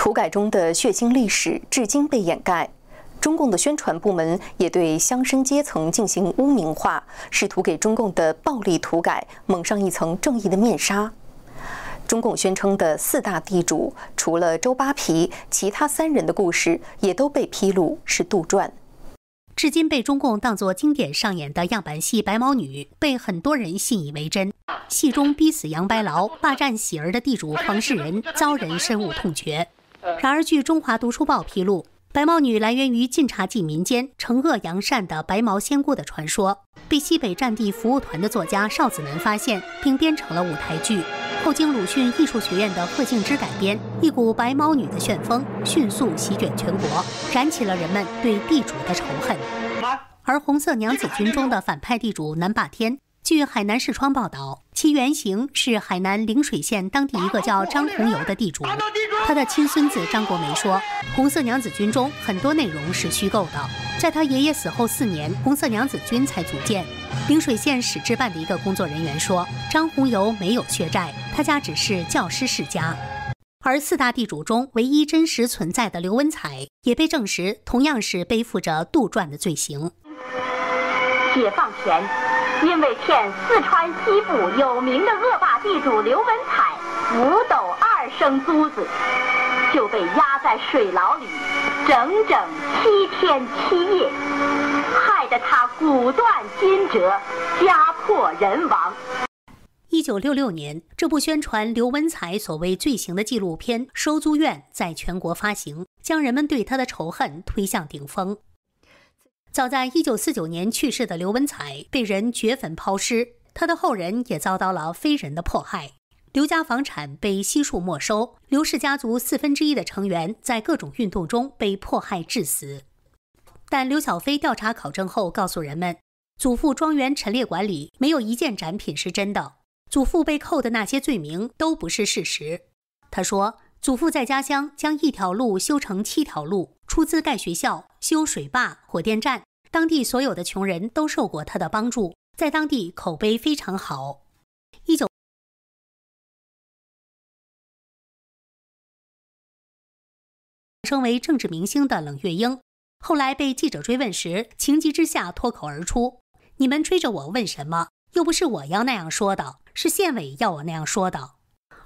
土改中的血腥历史至今被掩盖。中共的宣传部门也对乡绅阶层进行污名化，试图给中共的暴力土改蒙上一层正义的面纱。中共宣称的四大地主，除了周扒皮，其他三人的故事也都被披露是杜撰。至今被中共当作经典上演的样板戏《白毛女》，被很多人信以为真。戏中逼死杨白劳、霸占喜儿的地主黄世仁，遭人深恶痛绝。然而，据《中华读书报》披露。白毛女来源于晋察冀民间惩恶扬善的白毛仙姑的传说，被西北战地服务团的作家邵子南发现，并编成了舞台剧。后经鲁迅艺术学院的贺敬之改编，一股白毛女的旋风迅速席卷全国，燃起了人们对地主的仇恨。而《红色娘子军》中的反派地主南霸天。据海南视窗报道，其原型是海南陵水县当地一个叫张红游的地主。他的亲孙子张国梅说，《红色娘子军》中很多内容是虚构的。在他爷爷死后四年，红色娘子军才组建。陵水县史志办的一个工作人员说，张红游没有血债，他家只是教师世家。而四大地主中唯一真实存在的刘文彩，也被证实同样是背负着杜撰的罪行。解放前。因为欠四川西部有名的恶霸地主刘文彩五斗二升租子，就被压在水牢里整整七天七夜，害得他骨断筋折，家破人亡。一九六六年，这部宣传刘文彩所谓罪行的纪录片《收租院》在全国发行，将人们对他的仇恨推向顶峰。早在一九四九年去世的刘文彩被人掘坟抛尸，他的后人也遭到了非人的迫害。刘家房产被悉数没收，刘氏家族四分之一的成员在各种运动中被迫害致死。但刘小飞调查考证后告诉人们，祖父庄园陈列馆里没有一件展品是真的，祖父被扣的那些罪名都不是事实。他说，祖父在家乡将一条路修成七条路。出资盖学校、修水坝、火电站，当地所有的穷人都受过他的帮助，在当地口碑非常好。一九成为政治明星的冷月英，后来被记者追问时，情急之下脱口而出：“你们追着我问什么？又不是我要那样说的，是县委要我那样说的。”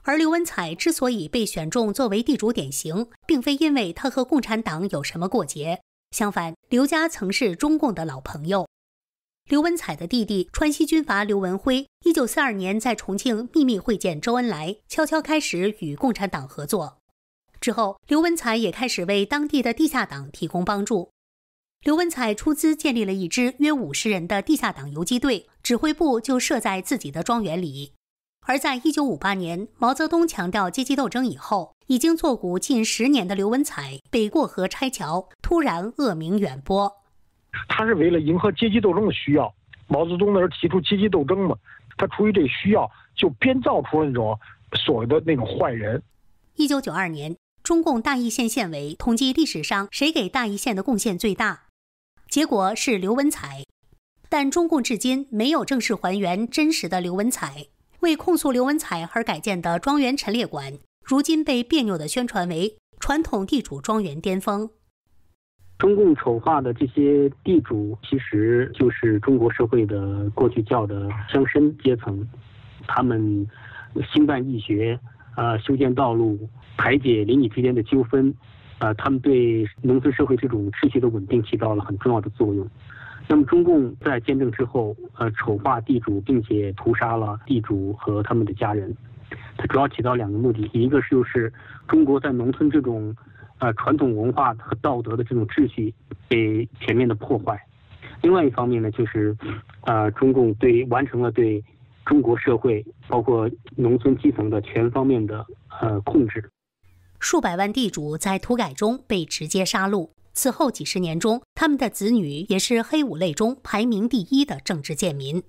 而刘文彩之所以被选中作为地主典型，并非因为他和共产党有什么过节，相反，刘家曾是中共的老朋友。刘文彩的弟弟川西军阀刘文辉，一九四二年在重庆秘密会见周恩来，悄悄开始与共产党合作。之后，刘文彩也开始为当地的地下党提供帮助。刘文彩出资建立了一支约五十人的地下党游击队，指挥部就设在自己的庄园里。而在一九五八年，毛泽东强调阶级斗争以后，已经坐古近十年的刘文彩被过河拆桥，突然恶名远播。他是为了迎合阶级斗争的需要，毛泽东那时候提出阶级斗争嘛，他出于这需要，就编造出了那种所谓的那种坏人。一九九二年，中共大邑县县委统计历史上谁给大邑县的贡献最大，结果是刘文彩，但中共至今没有正式还原真实的刘文彩。为控诉刘文彩而改建的庄园陈列馆，如今被别扭地宣传为传统地主庄园巅峰。中共丑化的这些地主，其实就是中国社会的过去叫的乡绅阶层。他们兴办义学，啊，修建道路，排解邻里之间的纠纷，啊，他们对农村社会这种秩序的稳定起到了很重要的作用。那么，中共在建政之后，呃，丑化地主，并且屠杀了地主和他们的家人。它主要起到两个目的：一个是就是中国在农村这种，呃，传统文化和道德的这种秩序被全面的破坏；另外一方面呢，就是，呃，中共对完成了对中国社会，包括农村基层的全方面的呃控制。数百万地主在土改中被直接杀戮。此后几十年中，他们的子女也是黑五类中排名第一的政治贱民。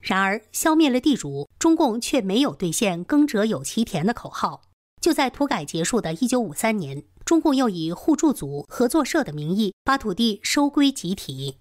然而，消灭了地主，中共却没有兑现“耕者有其田”的口号。就在土改结束的一九五三年，中共又以互助组、合作社的名义把土地收归集体。